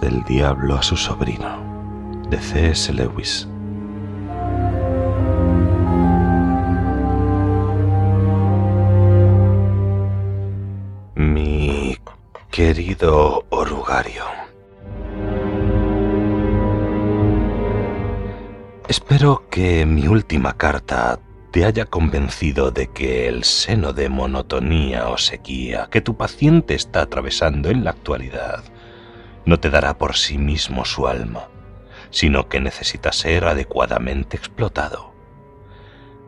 Del Diablo a su sobrino, de C.S. Lewis. Mi querido orugario, espero que mi última carta te haya convencido de que el seno de monotonía o sequía que tu paciente está atravesando en la actualidad no te dará por sí mismo su alma, sino que necesita ser adecuadamente explotado.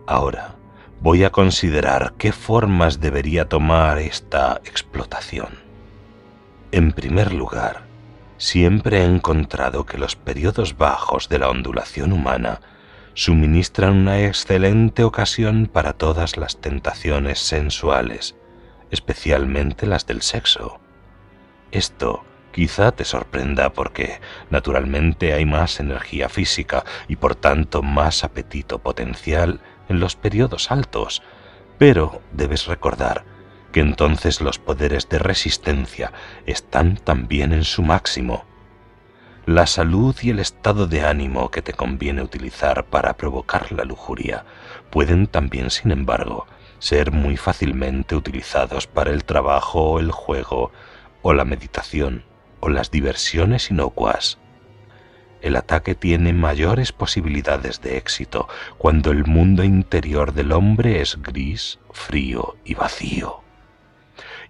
Ahora voy a considerar qué formas debería tomar esta explotación. En primer lugar, siempre he encontrado que los periodos bajos de la ondulación humana suministran una excelente ocasión para todas las tentaciones sensuales, especialmente las del sexo. Esto quizá te sorprenda porque naturalmente hay más energía física y por tanto más apetito potencial en los periodos altos, pero debes recordar que entonces los poderes de resistencia están también en su máximo. La salud y el estado de ánimo que te conviene utilizar para provocar la lujuria pueden también, sin embargo, ser muy fácilmente utilizados para el trabajo, el juego, o la meditación, las diversiones inocuas. El ataque tiene mayores posibilidades de éxito cuando el mundo interior del hombre es gris, frío y vacío.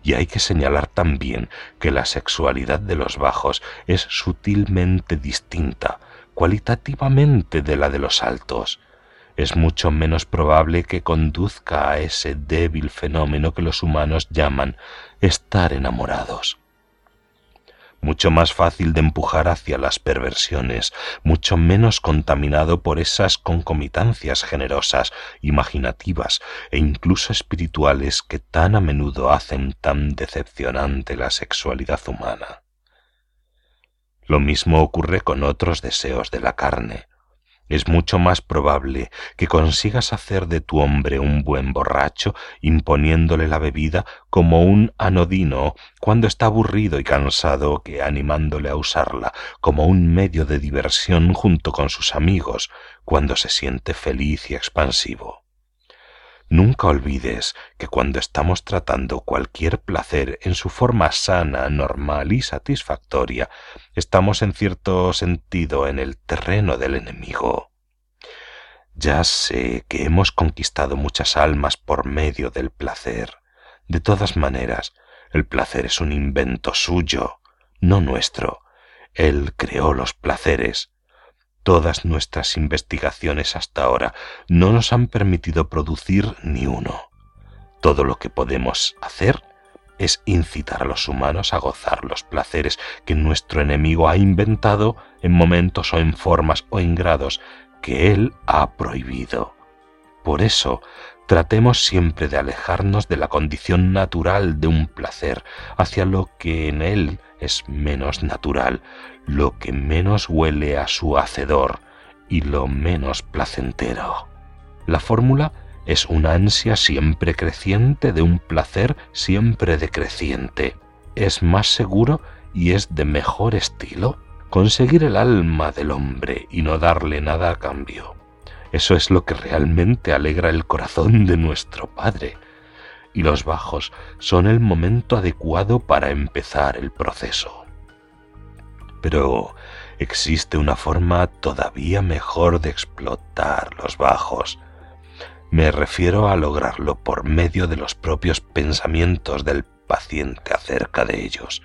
Y hay que señalar también que la sexualidad de los bajos es sutilmente distinta, cualitativamente de la de los altos. Es mucho menos probable que conduzca a ese débil fenómeno que los humanos llaman estar enamorados mucho más fácil de empujar hacia las perversiones, mucho menos contaminado por esas concomitancias generosas, imaginativas e incluso espirituales que tan a menudo hacen tan decepcionante la sexualidad humana. Lo mismo ocurre con otros deseos de la carne, es mucho más probable que consigas hacer de tu hombre un buen borracho imponiéndole la bebida como un anodino cuando está aburrido y cansado que animándole a usarla como un medio de diversión junto con sus amigos cuando se siente feliz y expansivo. Nunca olvides que cuando estamos tratando cualquier placer en su forma sana, normal y satisfactoria, estamos en cierto sentido en el terreno del enemigo. Ya sé que hemos conquistado muchas almas por medio del placer. De todas maneras, el placer es un invento suyo, no nuestro. Él creó los placeres Todas nuestras investigaciones hasta ahora no nos han permitido producir ni uno. Todo lo que podemos hacer es incitar a los humanos a gozar los placeres que nuestro enemigo ha inventado en momentos o en formas o en grados que él ha prohibido. Por eso, tratemos siempre de alejarnos de la condición natural de un placer hacia lo que en él es menos natural, lo que menos huele a su hacedor y lo menos placentero. La fórmula es una ansia siempre creciente de un placer siempre decreciente. Es más seguro y es de mejor estilo conseguir el alma del hombre y no darle nada a cambio. Eso es lo que realmente alegra el corazón de nuestro Padre. Y los bajos son el momento adecuado para empezar el proceso. Pero existe una forma todavía mejor de explotar los bajos. Me refiero a lograrlo por medio de los propios pensamientos del paciente acerca de ellos.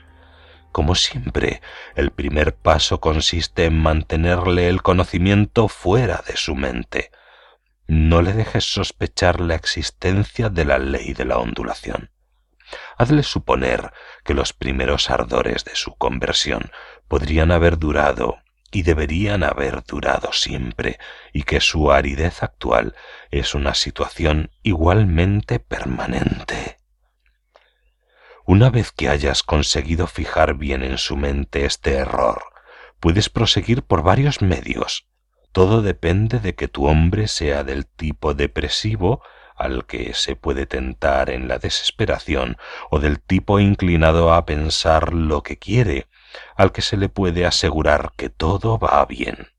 Como siempre, el primer paso consiste en mantenerle el conocimiento fuera de su mente. No le dejes sospechar la existencia de la ley de la ondulación. Hazle suponer que los primeros ardores de su conversión podrían haber durado y deberían haber durado siempre, y que su aridez actual es una situación igualmente permanente. Una vez que hayas conseguido fijar bien en su mente este error, puedes proseguir por varios medios. Todo depende de que tu hombre sea del tipo depresivo al que se puede tentar en la desesperación o del tipo inclinado a pensar lo que quiere al que se le puede asegurar que todo va bien.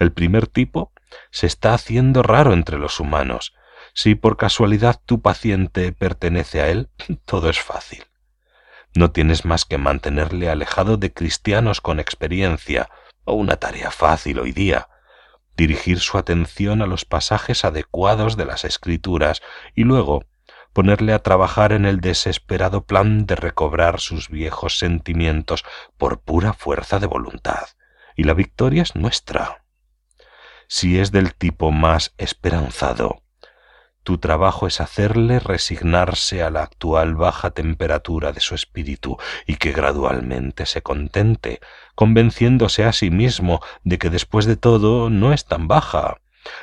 El primer tipo se está haciendo raro entre los humanos. Si por casualidad tu paciente pertenece a él, todo es fácil. No tienes más que mantenerle alejado de cristianos con experiencia, o una tarea fácil hoy día, dirigir su atención a los pasajes adecuados de las escrituras y luego ponerle a trabajar en el desesperado plan de recobrar sus viejos sentimientos por pura fuerza de voluntad. Y la victoria es nuestra. Si es del tipo más esperanzado, tu trabajo es hacerle resignarse a la actual baja temperatura de su espíritu y que gradualmente se contente, convenciéndose a sí mismo de que después de todo no es tan baja,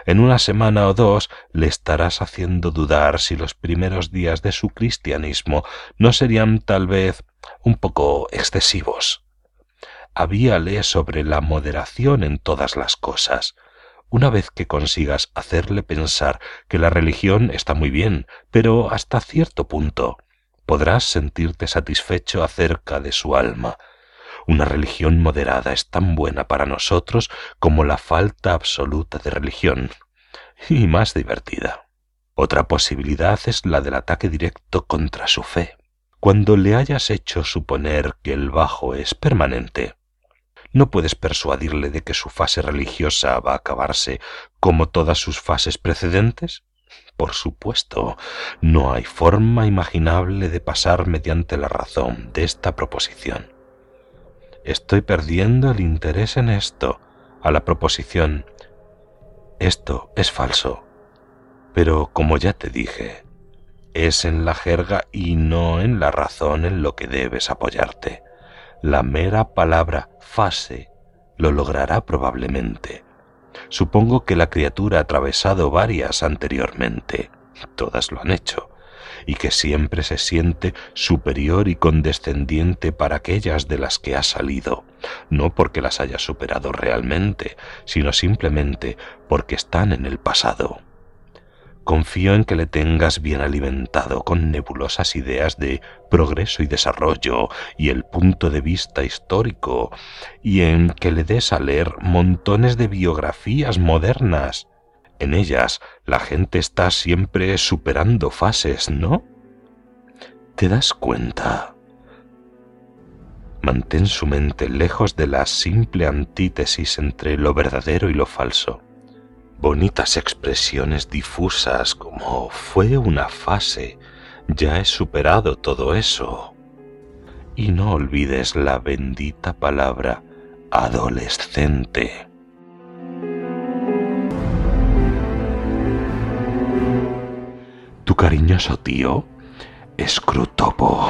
en una semana o dos le estarás haciendo dudar si los primeros días de su cristianismo no serían tal vez un poco excesivos. Habíale sobre la moderación en todas las cosas. Una vez que consigas hacerle pensar que la religión está muy bien, pero hasta cierto punto, podrás sentirte satisfecho acerca de su alma, una religión moderada es tan buena para nosotros como la falta absoluta de religión, y más divertida. Otra posibilidad es la del ataque directo contra su fe. Cuando le hayas hecho suponer que el bajo es permanente, no puedes persuadirle de que su fase religiosa va a acabarse como todas sus fases precedentes. Por supuesto, no hay forma imaginable de pasar mediante la razón de esta proposición. Estoy perdiendo el interés en esto, a la proposición. Esto es falso. Pero como ya te dije, es en la jerga y no en la razón en lo que debes apoyarte. La mera palabra fase lo logrará probablemente. Supongo que la criatura ha atravesado varias anteriormente. Todas lo han hecho y que siempre se siente superior y condescendiente para aquellas de las que ha salido, no porque las haya superado realmente, sino simplemente porque están en el pasado. Confío en que le tengas bien alimentado con nebulosas ideas de progreso y desarrollo y el punto de vista histórico, y en que le des a leer montones de biografías modernas, en ellas la gente está siempre superando fases, ¿no? ¿Te das cuenta? Mantén su mente lejos de la simple antítesis entre lo verdadero y lo falso. Bonitas expresiones difusas como fue una fase, ya he superado todo eso. Y no olvides la bendita palabra adolescente. tu cariñoso tío, Scrutopo.